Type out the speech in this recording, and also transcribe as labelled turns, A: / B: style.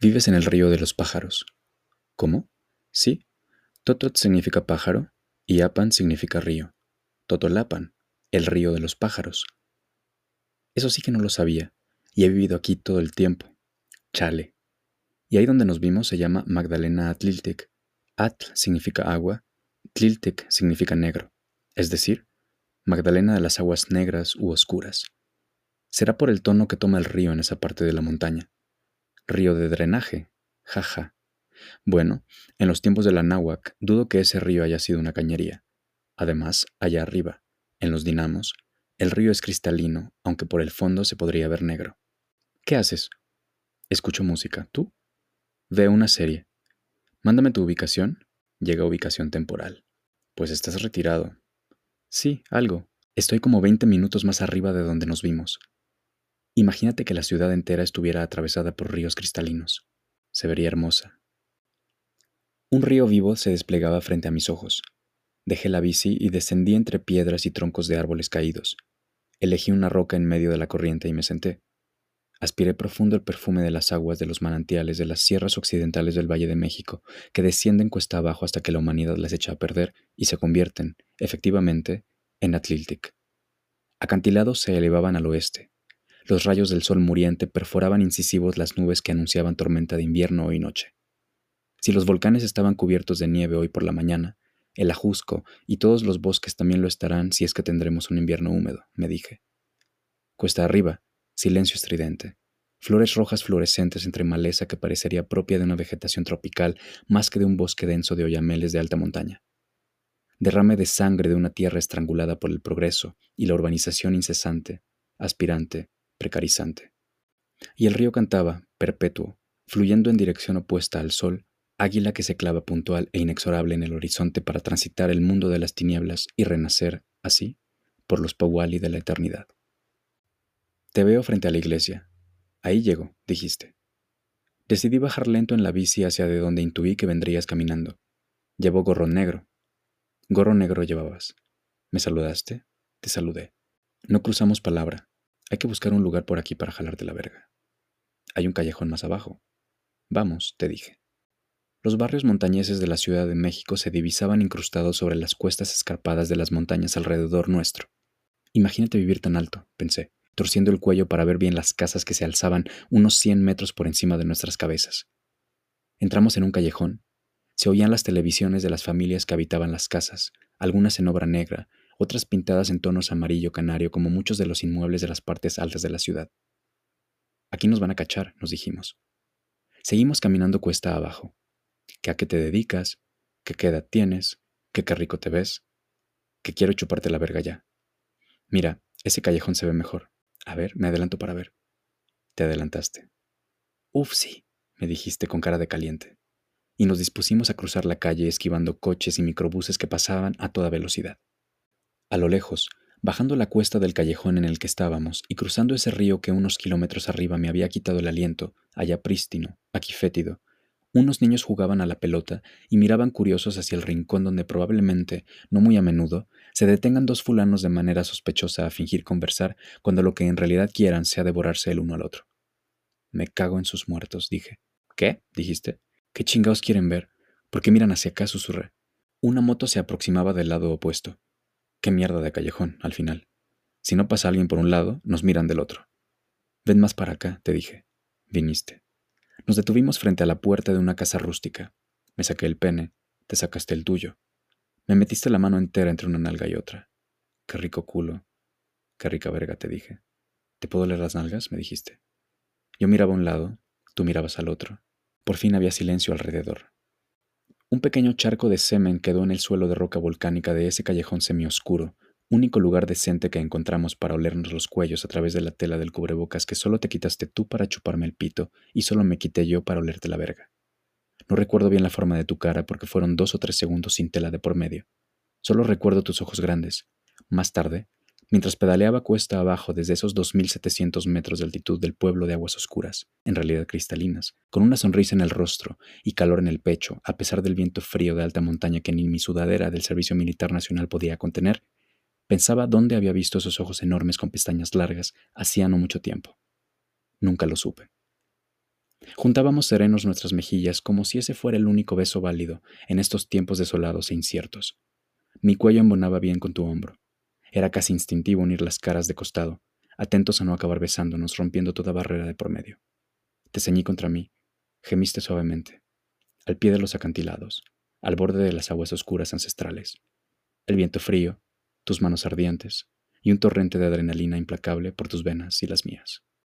A: Vives en el río de los pájaros. ¿Cómo? Sí. Totot significa pájaro y Apan significa río. Totolapan, el río de los pájaros. Eso sí que no lo sabía, y he vivido aquí todo el tiempo. Chale. Y ahí donde nos vimos se llama Magdalena Atliltic. Atl significa agua, Tliltic significa negro, es decir, Magdalena de las aguas negras u oscuras. Será por el tono que toma el río en esa parte de la montaña. Río de drenaje, jaja. Bueno, en los tiempos de la náhuac dudo que ese río haya sido una cañería. Además, allá arriba, en los dinamos, el río es cristalino, aunque por el fondo se podría ver negro. ¿Qué haces? Escucho música. ¿Tú? Veo una serie. Mándame tu ubicación. Llega ubicación temporal. Pues estás retirado. Sí, algo. Estoy como 20 minutos más arriba de donde nos vimos. Imagínate que la ciudad entera estuviera atravesada por ríos cristalinos. Se vería hermosa. Un río vivo se desplegaba frente a mis ojos. Dejé la bici y descendí entre piedras y troncos de árboles caídos. Elegí una roca en medio de la corriente y me senté. Aspiré profundo el perfume de las aguas de los manantiales de las sierras occidentales del Valle de México, que descienden cuesta abajo hasta que la humanidad las echa a perder y se convierten, efectivamente, en Atliltic. Acantilados se elevaban al oeste, los rayos del sol muriente perforaban incisivos las nubes que anunciaban tormenta de invierno hoy noche. Si los volcanes estaban cubiertos de nieve hoy por la mañana, el ajusco y todos los bosques también lo estarán si es que tendremos un invierno húmedo, me dije. Cuesta arriba, silencio estridente, flores rojas fluorescentes entre maleza que parecería propia de una vegetación tropical más que de un bosque denso de oyameles de alta montaña. Derrame de sangre de una tierra estrangulada por el progreso y la urbanización incesante, aspirante, precarizante. Y el río cantaba, perpetuo, fluyendo en dirección opuesta al sol, águila que se clava puntual e inexorable en el horizonte para transitar el mundo de las tinieblas y renacer, así, por los Pawali de la eternidad. Te veo frente a la iglesia. Ahí llego, dijiste. Decidí bajar lento en la bici hacia de donde intuí que vendrías caminando. Llevo gorro negro. Gorro negro llevabas. ¿Me saludaste? Te saludé. No cruzamos palabra, hay que buscar un lugar por aquí para jalarte la verga. Hay un callejón más abajo. Vamos, te dije. Los barrios montañeses de la Ciudad de México se divisaban incrustados sobre las cuestas escarpadas de las montañas alrededor nuestro. Imagínate vivir tan alto, pensé, torciendo el cuello para ver bien las casas que se alzaban unos cien metros por encima de nuestras cabezas. Entramos en un callejón. Se oían las televisiones de las familias que habitaban las casas, algunas en obra negra, otras pintadas en tonos amarillo canario como muchos de los inmuebles de las partes altas de la ciudad. Aquí nos van a cachar, nos dijimos. Seguimos caminando cuesta abajo. ¿Qué a qué te dedicas? ¿Qué, qué edad tienes? ¿Qué qué rico te ves? Que quiero chuparte la verga ya. Mira, ese callejón se ve mejor. A ver, me adelanto para ver. Te adelantaste. Uf, sí, me dijiste con cara de caliente. Y nos dispusimos a cruzar la calle esquivando coches y microbuses que pasaban a toda velocidad. A lo lejos, bajando la cuesta del callejón en el que estábamos y cruzando ese río que unos kilómetros arriba me había quitado el aliento, allá prístino, aquí fétido, unos niños jugaban a la pelota y miraban curiosos hacia el rincón donde probablemente, no muy a menudo, se detengan dos fulanos de manera sospechosa a fingir conversar cuando lo que en realidad quieran sea devorarse el uno al otro. Me cago en sus muertos, dije. ¿Qué? dijiste. ¿Qué chingados quieren ver? ¿Por qué miran hacia acá? susurré. Una moto se aproximaba del lado opuesto. Qué mierda de callejón, al final. Si no pasa alguien por un lado, nos miran del otro. Ven más para acá, te dije. Viniste. Nos detuvimos frente a la puerta de una casa rústica. Me saqué el pene, te sacaste el tuyo. Me metiste la mano entera entre una nalga y otra. Qué rico culo. Qué rica verga, te dije. ¿Te puedo leer las nalgas? me dijiste. Yo miraba a un lado, tú mirabas al otro. Por fin había silencio alrededor. Un pequeño charco de semen quedó en el suelo de roca volcánica de ese callejón semioscuro, único lugar decente que encontramos para olernos los cuellos a través de la tela del cubrebocas que solo te quitaste tú para chuparme el pito y solo me quité yo para olerte la verga. No recuerdo bien la forma de tu cara porque fueron dos o tres segundos sin tela de por medio. Solo recuerdo tus ojos grandes. Más tarde, mientras pedaleaba cuesta abajo desde esos 2.700 metros de altitud del pueblo de aguas oscuras, en realidad cristalinas, con una sonrisa en el rostro y calor en el pecho, a pesar del viento frío de alta montaña que ni mi sudadera del Servicio Militar Nacional podía contener, pensaba dónde había visto esos ojos enormes con pestañas largas hacía no mucho tiempo. Nunca lo supe. Juntábamos serenos nuestras mejillas como si ese fuera el único beso válido en estos tiempos desolados e inciertos. Mi cuello embonaba bien con tu hombro. Era casi instintivo unir las caras de costado, atentos a no acabar besándonos, rompiendo toda barrera de por medio. Te ceñí contra mí, gemiste suavemente, al pie de los acantilados, al borde de las aguas oscuras ancestrales. El viento frío, tus manos ardientes y un torrente de adrenalina implacable por tus venas y las mías.